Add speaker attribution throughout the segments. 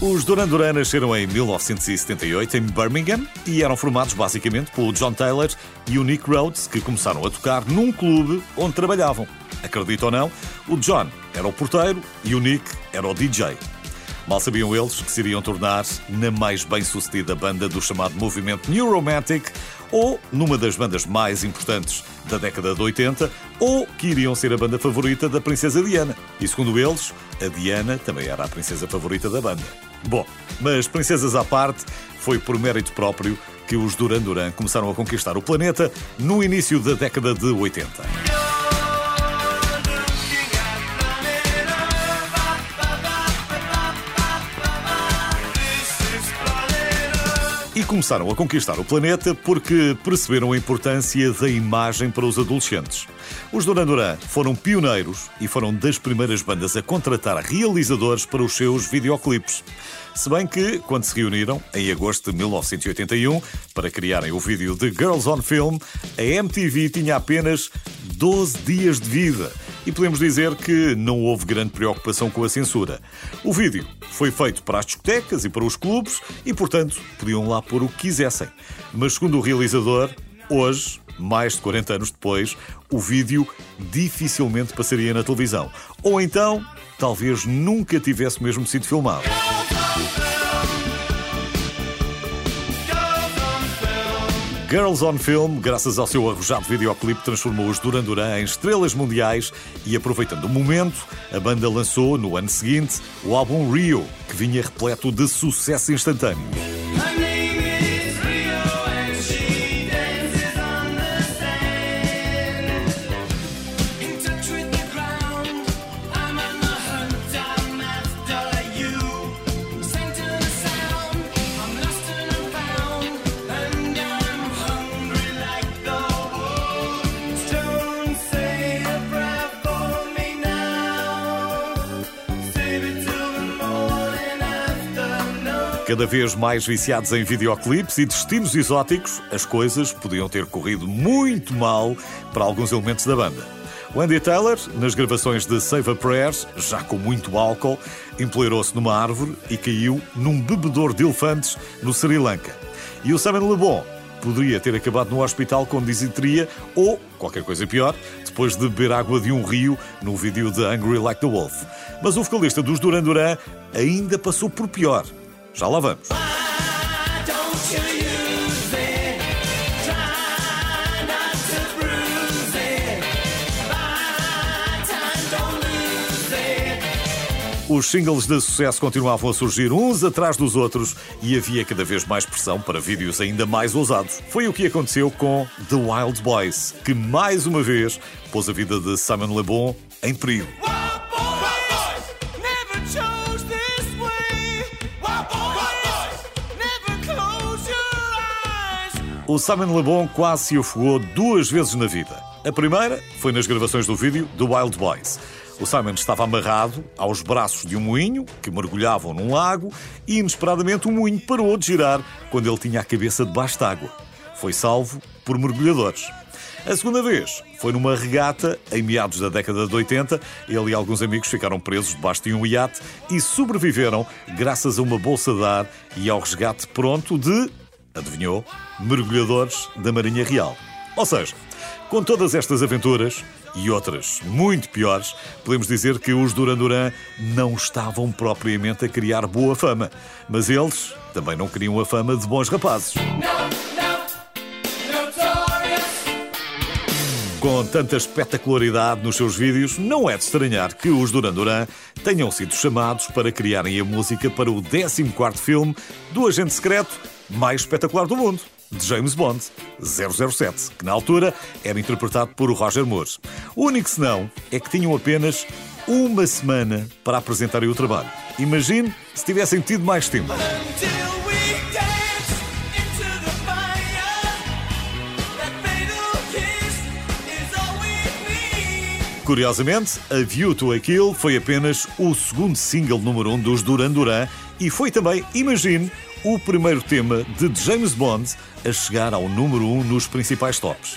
Speaker 1: Os Duran Duran nasceram em 1978 em Birmingham e eram formados basicamente pelo John Taylor e o Nick Rhodes, que começaram a tocar num clube onde trabalhavam. Acredito ou não, o John era o porteiro e o Nick era o DJ. Mal sabiam eles que se iriam tornar na mais bem-sucedida banda do chamado movimento New Romantic, ou numa das bandas mais importantes da década de 80, ou que iriam ser a banda favorita da Princesa Diana. E segundo eles, a Diana também era a princesa favorita da banda. Bom, mas princesas à parte, foi por mérito próprio que os Duran Duran começaram a conquistar o planeta no início da década de 80. E começaram a conquistar o planeta porque perceberam a importância da imagem para os adolescentes. Os Duran Duran foram pioneiros e foram das primeiras bandas a contratar realizadores para os seus videoclipes. Se bem que, quando se reuniram, em agosto de 1981, para criarem o vídeo de Girls on Film, a MTV tinha apenas 12 dias de vida e podemos dizer que não houve grande preocupação com a censura. O vídeo foi feito para as discotecas e para os clubes e, portanto, podiam lá pôr o que quisessem. Mas, segundo o realizador, hoje, mais de 40 anos depois, o vídeo dificilmente passaria na televisão. Ou então, talvez nunca tivesse mesmo sido filmado. Girls on Film, graças ao seu arrojado videoclipe, transformou os Duran Duran em estrelas mundiais e, aproveitando o momento, a banda lançou, no ano seguinte, o álbum Rio, que vinha repleto de sucesso instantâneo. Cada vez mais viciados em videoclipes e destinos exóticos, as coisas podiam ter corrido muito mal para alguns elementos da banda. Wendy Taylor, nas gravações de Save a Prayers, já com muito álcool, empoleirou-se numa árvore e caiu num bebedor de elefantes no Sri Lanka. E o Simon Le Bon poderia ter acabado no hospital com disenteria ou, qualquer coisa pior, depois de beber água de um rio no vídeo de Angry Like the Wolf. Mas o vocalista dos Duran Duran ainda passou por pior. Já lá vamos. Os singles de sucesso continuavam a surgir uns atrás dos outros e havia cada vez mais pressão para vídeos ainda mais ousados. Foi o que aconteceu com The Wild Boys, que mais uma vez pôs a vida de Simon Le Bon em perigo. O Simon Le Bon quase se afogou duas vezes na vida. A primeira foi nas gravações do vídeo do Wild Boys. O Simon estava amarrado aos braços de um moinho que mergulhavam num lago e, inesperadamente, o moinho parou de girar quando ele tinha a cabeça debaixo d'água. Foi salvo por mergulhadores. A segunda vez foi numa regata em meados da década de 80. Ele e alguns amigos ficaram presos debaixo de um iate e sobreviveram graças a uma bolsa de ar e ao resgate pronto de adivinhou? Mergulhadores da Marinha Real. Ou seja, com todas estas aventuras e outras muito piores, podemos dizer que os Duran Duran não estavam propriamente a criar boa fama, mas eles também não queriam a fama de bons rapazes. Com tanta espetacularidade nos seus vídeos, não é de estranhar que os Duran Duran tenham sido chamados para criarem a música para o 14º filme do agente secreto mais espetacular do mundo, de James Bond, 007, que na altura era interpretado por Roger Moore. O único senão é que tinham apenas uma semana para apresentarem o trabalho. Imagine se tivessem tido mais tempo. Curiosamente, A View to a Kill foi apenas o segundo single número um dos Duran Duran e foi também, imagine, o primeiro tema de James Bond a chegar ao número um nos principais tops.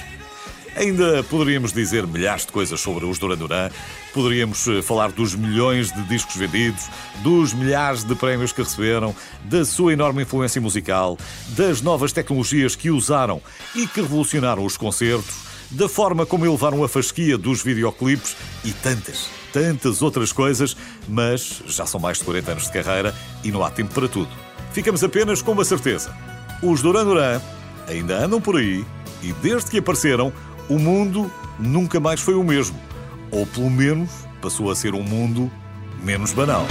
Speaker 1: Ainda poderíamos dizer milhares de coisas sobre os Duran Duran. Poderíamos eh, falar dos milhões de discos vendidos, dos milhares de prémios que receberam, da sua enorme influência musical, das novas tecnologias que usaram e que revolucionaram os concertos, da forma como elevaram a fasquia dos videoclipes e tantas, tantas outras coisas, mas já são mais de 40 anos de carreira e não há tempo para tudo. Ficamos apenas com uma certeza: os Duran Duran ainda andam por aí e desde que apareceram, o mundo nunca mais foi o mesmo. Ou pelo menos passou a ser um mundo menos banal.